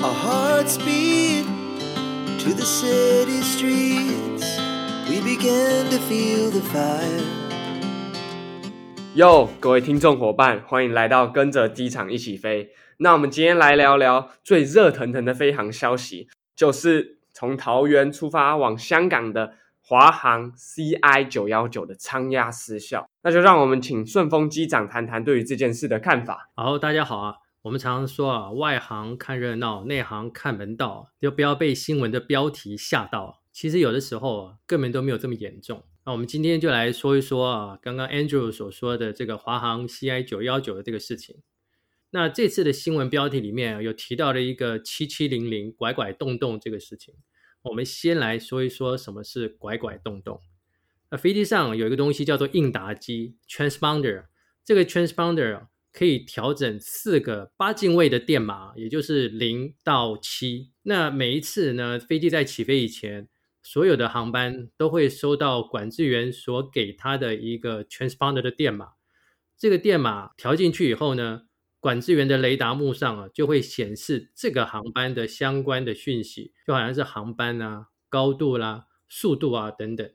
Our hearts beat to the city streets. We began to feel the fire. 哟，各位听众伙伴，欢迎来到跟着机场一起飞。那我们今天来聊聊最热腾腾的飞航消息，就是从桃园出发往香港的华航 CI 九幺九的舱压失效。那就让我们请顺丰机长谈谈对于这件事的看法。好，大家好啊。我们常常说啊，外行看热闹，内行看门道，就不要被新闻的标题吓到。其实有的时候啊，根本都没有这么严重。那我们今天就来说一说啊，刚刚 Andrew 所说的这个华航 CI 九幺九的这个事情。那这次的新闻标题里面有提到了一个七七零零拐拐洞洞这个事情。我们先来说一说什么是拐拐洞洞。那飞机上有一个东西叫做应答机 （transponder），这个 transponder 可以调整四个八进位的电码，也就是零到七。那每一次呢，飞机在起飞以前，所有的航班都会收到管制员所给他的一个 transponder 的电码。这个电码调进去以后呢，管制员的雷达幕上啊，就会显示这个航班的相关的讯息，就好像是航班啊、高度啦、速度啊等等。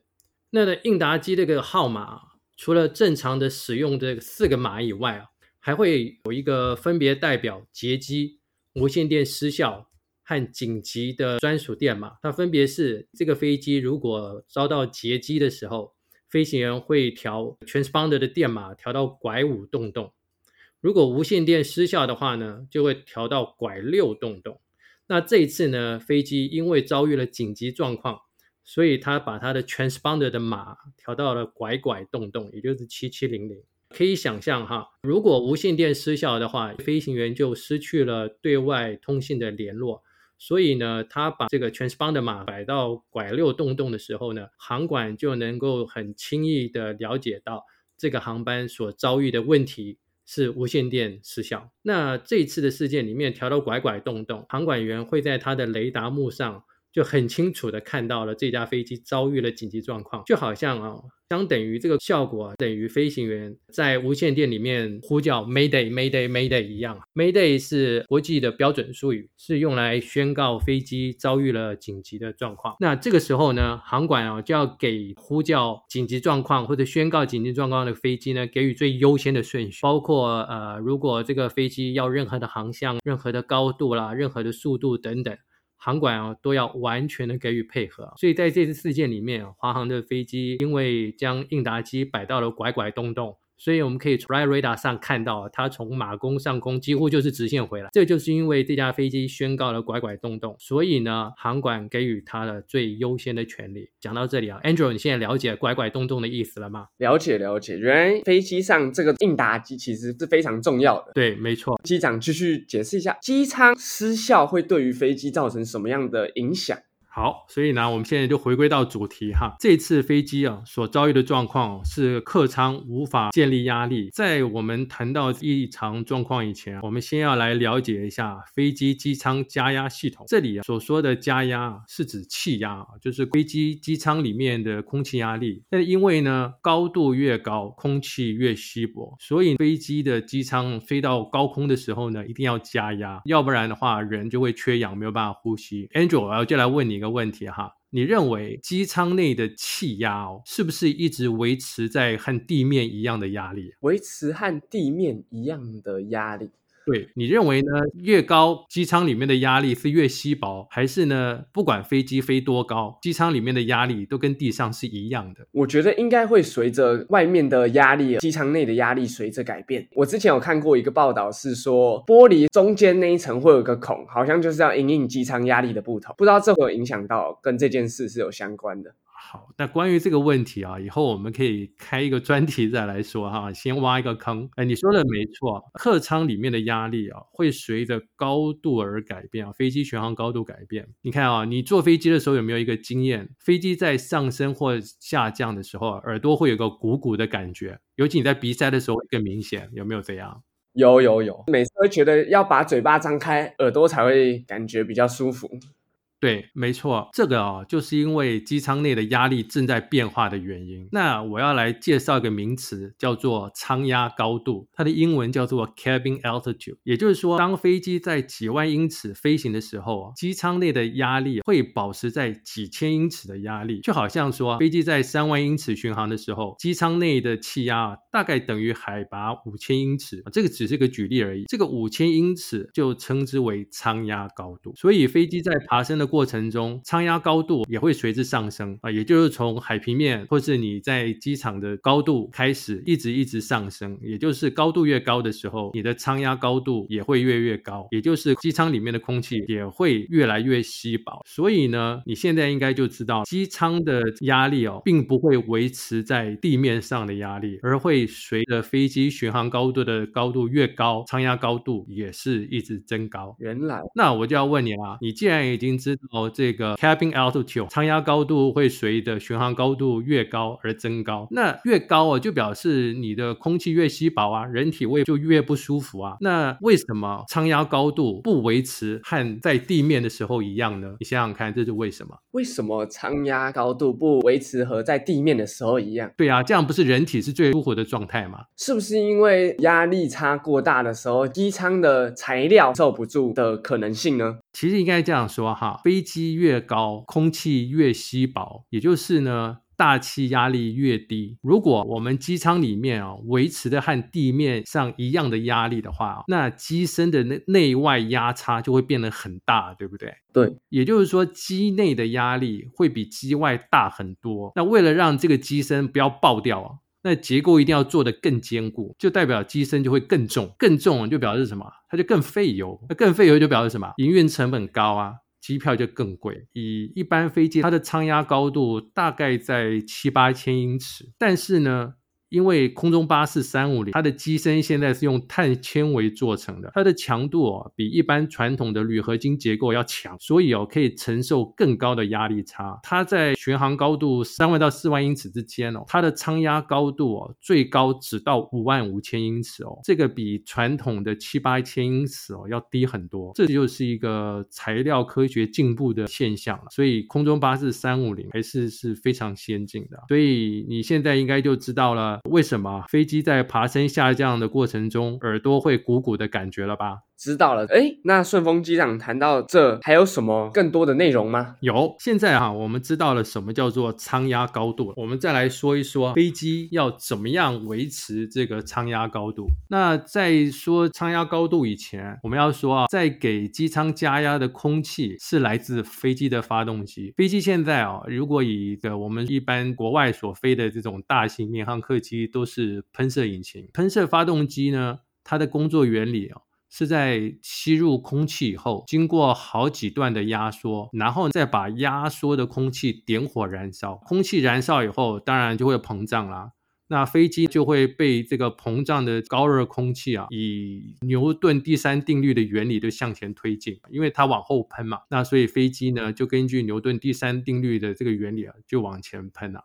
那的应答机这个号码，除了正常的使用这四个码以外啊，还会有一个分别代表劫机、无线电失效和紧急的专属电码。它分别是这个飞机如果遭到劫机的时候，飞行员会调 transponder 的电码调到拐五洞洞。如果无线电失效的话呢，就会调到拐六洞洞。那这一次呢，飞机因为遭遇了紧急状况，所以他把他的 transponder 的码调到了拐拐洞洞，也就是七七零零。可以想象哈，如果无线电失效的话，飞行员就失去了对外通信的联络。所以呢，他把这个 transponder 码摆到拐六洞洞的时候呢，航管就能够很轻易的了解到这个航班所遭遇的问题。是无线电失效。那这次的事件里面调到拐拐洞洞，航管员会在他的雷达幕上就很清楚的看到了这架飞机遭遇了紧急状况，就好像啊。相等于这个效果等于飞行员在无线电里面呼叫 Mayday Mayday Mayday 一样。Mayday 是国际的标准术语，是用来宣告飞机遭遇了紧急的状况。那这个时候呢，航管啊就要给呼叫紧急状况或者宣告紧急状况的飞机呢给予最优先的顺序，包括呃，如果这个飞机要任何的航向、任何的高度啦、任何的速度等等。航管啊都要完全的给予配合，所以在这次事件里面，华航的飞机因为将应答机摆到了拐拐洞洞。所以我们可以从 radar 上看到，它从马公上空几乎就是直线回来。这就是因为这架飞机宣告了拐拐洞洞，所以呢，航管给予它的最优先的权利。讲到这里啊，Andrew，你现在了解拐拐洞洞的意思了吗？了解了解，原来飞机上这个应答机其实是非常重要的。对，没错。机长继续解释一下，机舱失效会对于飞机造成什么样的影响？好，所以呢，我们现在就回归到主题哈。这次飞机啊所遭遇的状况是客舱无法建立压力。在我们谈到异常状况以前，我们先要来了解一下飞机机舱加压系统。这里啊所说的加压是指气压，就是飞机机舱里面的空气压力。那因为呢高度越高，空气越稀薄，所以飞机的机舱飞到高空的时候呢，一定要加压，要不然的话人就会缺氧，没有办法呼吸。Angel，我就来问你。的问题哈，你认为机舱内的气压哦，是不是一直维持在和地面一样的压力？维持和地面一样的压力。对你认为呢？越高机舱里面的压力是越稀薄，还是呢？不管飞机飞多高，机舱里面的压力都跟地上是一样的？我觉得应该会随着外面的压力，机舱内的压力随着改变。我之前有看过一个报道，是说玻璃中间那一层会有个孔，好像就是要隐隐机舱压力的不同。不知道这会影响到跟这件事是有相关的。好，那关于这个问题啊，以后我们可以开一个专题再来说哈。先挖一个坑。哎，你说的没错，客舱里面的压力啊，会随着高度而改变啊。飞机巡航高度改变，你看啊，你坐飞机的时候有没有一个经验？飞机在上升或下降的时候，耳朵会有个鼓鼓的感觉，尤其你在鼻塞的时候更明显，有没有这样？有有有，每次会觉得要把嘴巴张开，耳朵才会感觉比较舒服。对，没错，这个哦，就是因为机舱内的压力正在变化的原因。那我要来介绍一个名词，叫做舱压高度，它的英文叫做 cabin altitude。也就是说，当飞机在几万英尺飞行的时候，机舱内的压力会保持在几千英尺的压力，就好像说飞机在三万英尺巡航的时候，机舱内的气压大概等于海拔五千英尺。这个只是个举例而已，这个五千英尺就称之为舱压高度。所以飞机在爬升的过程中，舱压高度也会随之上升啊，也就是从海平面或是你在机场的高度开始，一直一直上升。也就是高度越高的时候，你的舱压高度也会越越高，也就是机舱里面的空气也会越来越稀薄。所以呢，你现在应该就知道，机舱的压力哦，并不会维持在地面上的压力，而会随着飞机巡航高度的高度越高，舱压高度也是一直增高。原来，那我就要问你啦，你既然已经知道这个 cabin altitude 舱压高度会随着巡航高度越高而增高，那越高啊，就表示你的空气越稀薄啊，人体胃就越不舒服啊。那为什么舱压高度不维持和在地面的时候一样呢？你想想看，这是为什么？为什么舱压高度不维持和在地面的时候一样？对啊，这样不是人体是最舒服的状态吗？是不是因为压力差过大的时候，机舱的材料受不住的可能性呢？其实应该这样说哈，飞机越高，空气越稀薄，也就是呢。大气压力越低，如果我们机舱里面啊维持的和地面上一样的压力的话，那机身的内内外压差就会变得很大，对不对？对，也就是说机内的压力会比机外大很多。那为了让这个机身不要爆掉啊，那结构一定要做得更坚固，就代表机身就会更重，更重就表示什么？它就更费油，那更费油就表示什么？营运成本高啊。机票就更贵。以一般飞机，它的舱压高度大概在七八千英尺，但是呢。因为空中巴士三五零，它的机身现在是用碳纤维做成的，它的强度哦比一般传统的铝合金结构要强，所以哦可以承受更高的压力差。它在巡航高度三万到四万英尺之间哦，它的舱压高度哦最高只到五万五千英尺哦，这个比传统的七八千英尺哦要低很多。这就是一个材料科学进步的现象了。所以空中巴士三五零还是是非常先进的。所以你现在应该就知道了。为什么飞机在爬升下降的过程中，耳朵会鼓鼓的感觉了吧？知道了，哎，那顺丰机长谈到这，还有什么更多的内容吗？有，现在哈，我们知道了什么叫做舱压高度，我们再来说一说飞机要怎么样维持这个舱压高度。那在说舱压高度以前，我们要说啊，在给机舱加压的空气是来自飞机的发动机。飞机现在啊，如果以的我们一般国外所飞的这种大型民航客机，都是喷射引擎，喷射发动机呢，它的工作原理啊。是在吸入空气以后，经过好几段的压缩，然后再把压缩的空气点火燃烧。空气燃烧以后，当然就会膨胀啦。那飞机就会被这个膨胀的高热空气啊，以牛顿第三定律的原理就向前推进，因为它往后喷嘛。那所以飞机呢，就根据牛顿第三定律的这个原理啊，就往前喷了。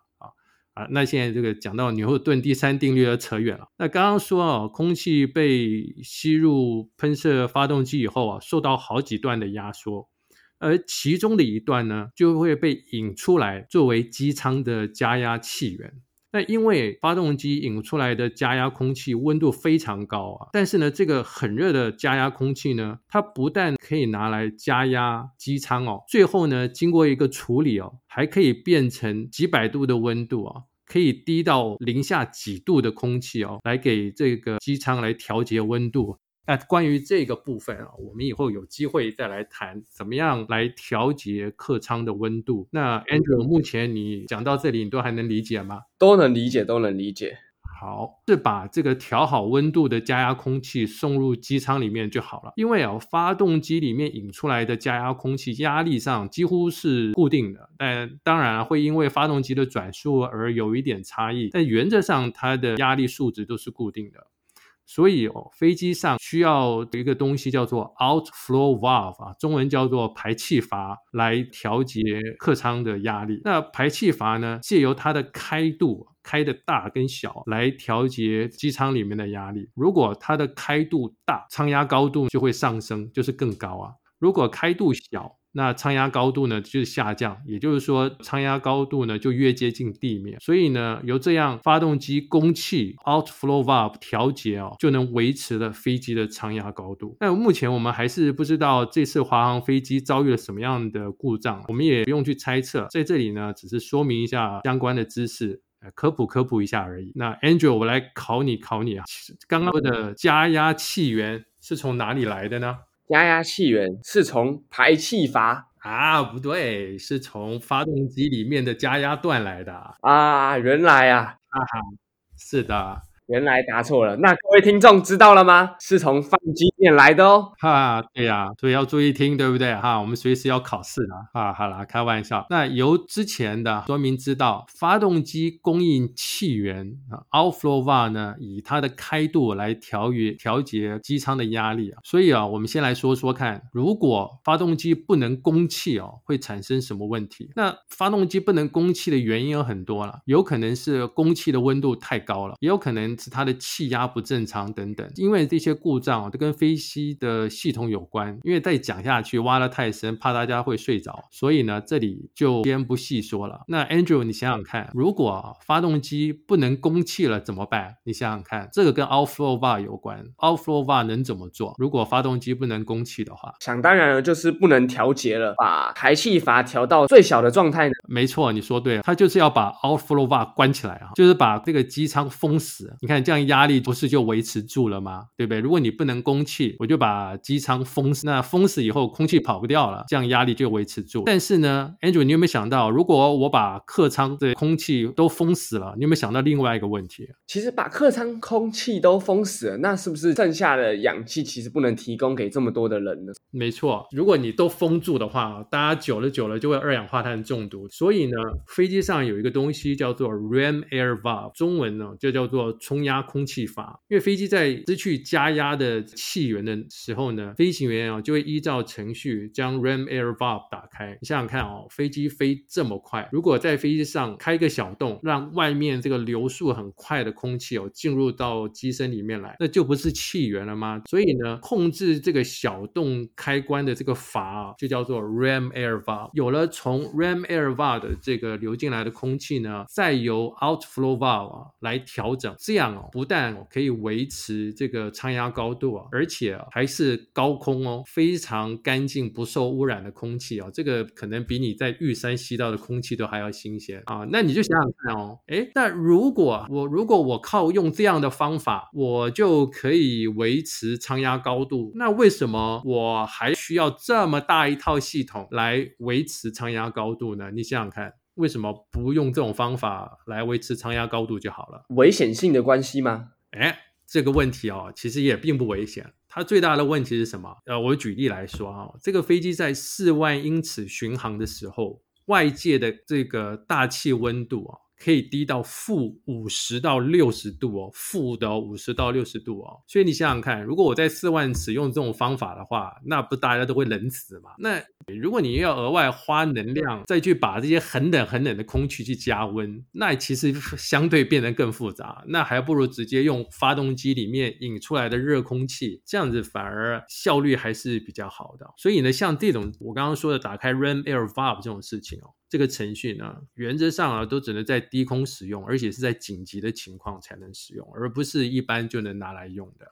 啊那现在这个讲到牛顿第三定律要扯远了。那刚刚说啊，空气被吸入喷射发动机以后啊，受到好几段的压缩，而其中的一段呢，就会被引出来作为机舱的加压气源。那因为发动机引出来的加压空气温度非常高啊，但是呢，这个很热的加压空气呢，它不但可以拿来加压机舱哦，最后呢，经过一个处理哦，还可以变成几百度的温度啊。可以低到零下几度的空气哦，来给这个机舱来调节温度。那关于这个部分啊，我们以后有机会再来谈，怎么样来调节客舱的温度。那 Andrew，目前你讲到这里，你都还能理解吗？都能理解，都能理解。好，是把这个调好温度的加压空气送入机舱里面就好了。因为啊，发动机里面引出来的加压空气压力上几乎是固定的，但当然会因为发动机的转速而有一点差异。但原则上，它的压力数值都是固定的。所以哦，飞机上需要一个东西叫做 outflow valve 啊，中文叫做排气阀，来调节客舱的压力。那排气阀呢，借由它的开度。开的大跟小来调节机舱里面的压力。如果它的开度大，舱压高度就会上升，就是更高啊。如果开度小，那舱压高度呢就是下降，也就是说舱压高度呢就越接近地面，所以呢由这样发动机供气 outflow valve 调节哦，就能维持了飞机的舱压高度。但目前我们还是不知道这次华航飞机遭遇了什么样的故障，我们也不用去猜测，在这里呢只是说明一下相关的知识。科普科普一下而已。那 Andrew，我来考你考你啊，刚刚的加压气源是从哪里来的呢？加压气源是从排气阀啊？不对，是从发动机里面的加压段来的啊。原来啊，哈哈，是的。原来答错了，那各位听众知道了吗？是从发动机面来的哦。哈，对呀，所以要注意听，对不对？哈，我们随时要考试的。啊，好了，开玩笑。那由之前的说明知道，发动机供应气源啊，outflow va 呢，以它的开度来调节调节机舱的压力啊。所以啊，我们先来说说看，如果发动机不能供气哦，会产生什么问题？那发动机不能供气的原因有很多了，有可能是供气的温度太高了，也有可能。是它的气压不正常等等，因为这些故障啊都跟飞机的系统有关。因为再讲下去挖的太深，怕大家会睡着，所以呢这里就先不细说了。那 Andrew，你想想看，如果发动机不能供气了怎么办？你想想看，这个跟 outflow valve 有关，outflow valve 能怎么做？如果发动机不能供气的话，想当然了，就是不能调节了，把排气阀调到最小的状态呢？没错，你说对了，它就是要把 outflow valve 关起来啊，就是把这个机舱封死。你看这样压力不是就维持住了吗？对不对？如果你不能供气，我就把机舱封死。那封死以后，空气跑不掉了，这样压力就维持住。但是呢，Andrew，你有没有想到，如果我把客舱的空气都封死了，你有没有想到另外一个问题？其实把客舱空气都封死了，那是不是剩下的氧气其实不能提供给这么多的人呢？没错，如果你都封住的话，大家久了久了就会二氧化碳中毒。所以呢，飞机上有一个东西叫做 ram air valve，中文呢就叫做冲压空。空气阀，因为飞机在失去加压的气源的时候呢，飞行员啊就会依照程序将 ram air valve 打开。你想想看哦，飞机飞这么快，如果在飞机上开一个小洞，让外面这个流速很快的空气哦进入到机身里面来，那就不是气源了吗？所以呢，控制这个小洞开关的这个阀啊，就叫做 ram air valve。有了从 ram air valve 的这个流进来的空气呢，再由 outflow valve 啊来调整，这样哦不。但可以维持这个舱压高度啊，而且还是高空哦，非常干净、不受污染的空气哦，这个可能比你在玉山吸到的空气都还要新鲜啊。那你就想想看哦，哎，那如果我如果我靠用这样的方法，我就可以维持舱压高度，那为什么我还需要这么大一套系统来维持舱压高度呢？你想想看。为什么不用这种方法来维持舱压高度就好了？危险性的关系吗？哎，这个问题哦，其实也并不危险。它最大的问题是什么？呃，我举例来说啊，这个飞机在四万英尺巡航的时候，外界的这个大气温度啊。可以低到负五十到六十度哦，负的五十到六十度哦。所以你想想看，如果我在四万尺用这种方法的话，那不大家都会冷死嘛？那如果你要额外花能量再去把这些很冷很冷的空气去加温，那其实相对变得更复杂。那还不如直接用发动机里面引出来的热空气，这样子反而效率还是比较好的。所以呢，像这种我刚刚说的打开 ram air valve 这种事情哦。这个程序呢，原则上啊，都只能在低空使用，而且是在紧急的情况才能使用，而不是一般就能拿来用的。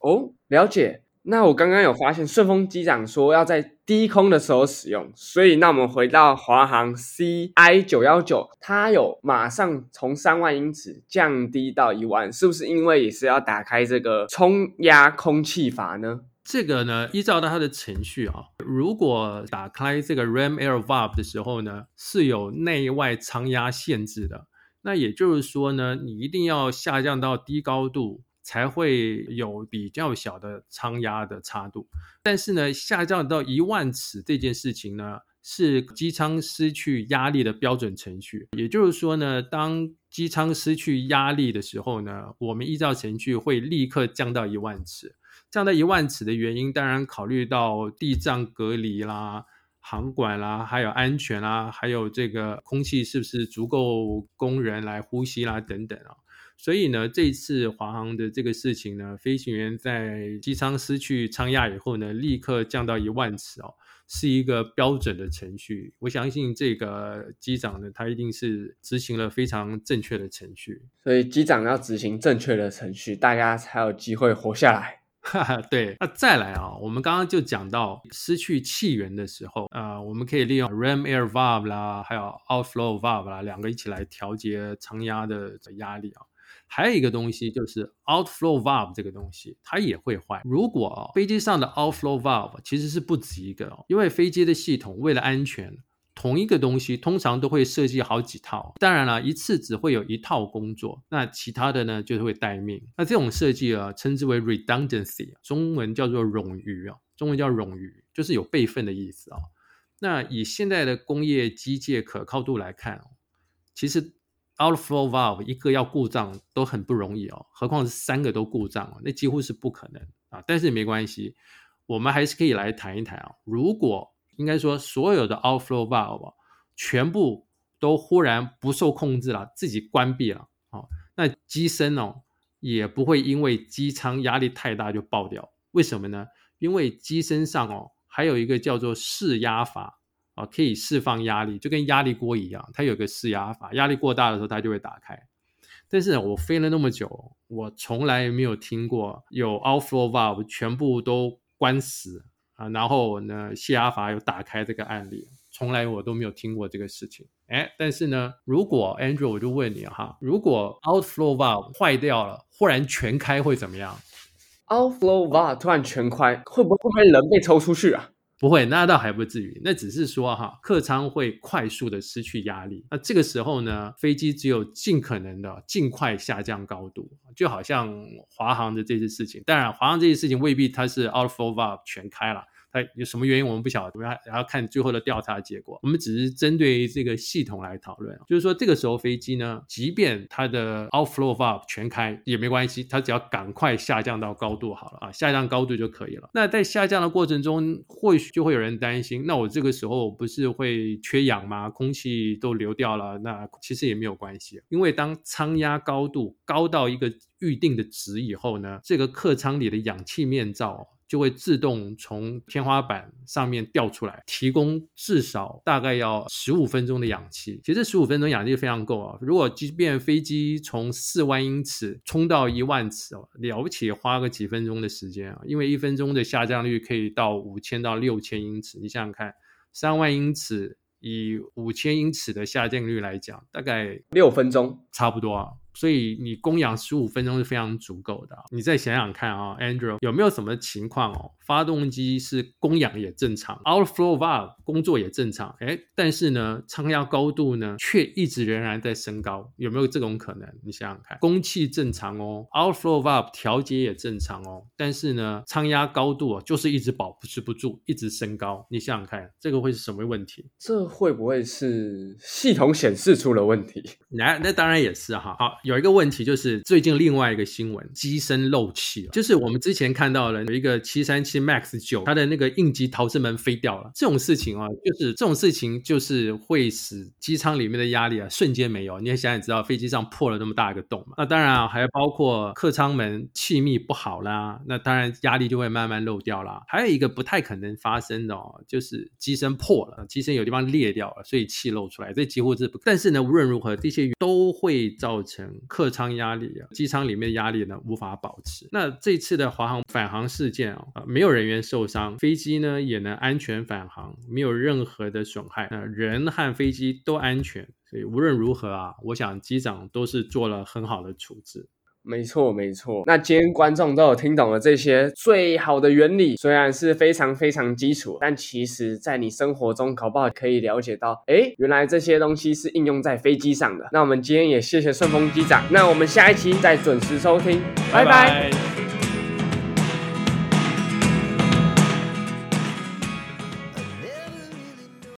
哦，了解。那我刚刚有发现顺丰机长说要在低空的时候使用，所以那我们回到华航 CI 九幺九，它有马上从三万英尺降低到一万，是不是因为也是要打开这个冲压空气阀呢？这个呢，依照到它的程序啊，如果打开这个 ram air valve 的时候呢，是有内外舱压限制的。那也就是说呢，你一定要下降到低高度，才会有比较小的舱压的差度。但是呢，下降到一万尺这件事情呢，是机舱失去压力的标准程序。也就是说呢，当机舱失去压力的时候呢，我们依照程序会立刻降到一万尺。降到一万尺的原因，当然考虑到地障隔离啦、航管啦，还有安全啦，还有这个空气是不是足够供人来呼吸啦等等啊。所以呢，这次华航的这个事情呢，飞行员在机舱失去舱压以后呢，立刻降到一万尺哦，是一个标准的程序。我相信这个机长呢，他一定是执行了非常正确的程序。所以机长要执行正确的程序，大家才有机会活下来。哈哈，对，那再来啊，我们刚刚就讲到失去气源的时候，呃，我们可以利用 ram air valve 啦，还有 outflow valve 啦，两个一起来调节舱压的压力啊。还有一个东西就是 outflow valve 这个东西，它也会坏。如果飞机上的 outflow valve 其实是不止一个，因为飞机的系统为了安全。同一个东西通常都会设计好几套，当然了，一次只会有一套工作，那其他的呢就是会待命。那这种设计啊，称之为 redundancy，中文叫做冗余啊，中文叫冗余，就是有备份的意思啊。那以现在的工业机械可靠度来看，其实 outflow valve 一个要故障都很不容易哦，何况是三个都故障，那几乎是不可能啊。但是没关系，我们还是可以来谈一谈啊，如果应该说，所有的 outflow valve 全部都忽然不受控制了，自己关闭了。那机身哦也不会因为机舱压力太大就爆掉。为什么呢？因为机身上哦还有一个叫做释压阀啊，可以释放压力，就跟压力锅一样，它有个释压阀，压力过大的时候它就会打开。但是我飞了那么久，我从来没有听过有 outflow valve 全部都关死。啊，然后呢，谢阿法有打开这个案例，从来我都没有听过这个事情。哎，但是呢，如果 Andrew，我就问你哈，如果 outflow valve 坏掉了，忽然全开会怎么样？outflow valve 突然全开，会不会会人被抽出去啊？不会，那倒还不至于。那只是说哈，客舱会快速的失去压力。那这个时候呢，飞机只有尽可能的尽快下降高度，就好像华航的这些事情。当然，华航这些事情未必它是 outflow valve 全开了。哎，有什么原因我们不晓得，我们还要看最后的调查结果。我们只是针对这个系统来讨论，就是说这个时候飞机呢，即便它的 outflow valve 全开也没关系，它只要赶快下降到高度好了啊，下降高度就可以了。那在下降的过程中，或许就会有人担心，那我这个时候不是会缺氧吗？空气都流掉了，那其实也没有关系，因为当舱压高度高到一个预定的值以后呢，这个客舱里的氧气面罩。就会自动从天花板上面掉出来，提供至少大概要十五分钟的氧气。其实十五分钟氧气非常够啊！如果即便飞机从四万英尺冲到一万尺哦，了不起花个几分钟的时间啊！因为一分钟的下降率可以到五千到六千英尺，你想想看，三万英尺以五千英尺的下降率来讲，大概六分钟差不多啊。所以你供氧十五分钟是非常足够的。你再想想看啊，Andrew 有没有什么情况哦？发动机是供氧也正常，outflow valve 工作也正常，哎，但是呢，舱压高度呢却一直仍然在升高，有没有这种可能？你想想看，供气正常哦，outflow valve 调节也正常哦，但是呢，舱压高度啊就是一直保持不住，一直升高。你想想看，这个会是什么问题？这会不会是系统显示出了问题？那那当然也是哈。好，有一个问题就是最近另外一个新闻，机身漏气，就是我们之前看到了有一个七三七。Max 九，它的那个应急逃生门飞掉了。这种事情啊，就是这种事情，就是会使机舱里面的压力啊瞬间没有。你也想也知道，飞机上破了那么大一个洞嘛。那当然啊，还包括客舱门气密不好啦，那当然压力就会慢慢漏掉啦。还有一个不太可能发生的哦，就是机身破了，机身有地方裂掉了，所以气漏出来，这几乎是不。但是呢，无论如何，这些都会造成客舱压力啊，机舱里面压力呢无法保持。那这次的华航返航事件啊，没。有人员受伤，飞机呢也能安全返航，没有任何的损害，那人和飞机都安全，所以无论如何啊，我想机长都是做了很好的处置。没错，没错。那今天观众都有听懂了这些最好的原理，虽然是非常非常基础，但其实在你生活中搞不好可以了解到，哎，原来这些东西是应用在飞机上的。那我们今天也谢谢顺丰机长，那我们下一期再准时收听，拜拜。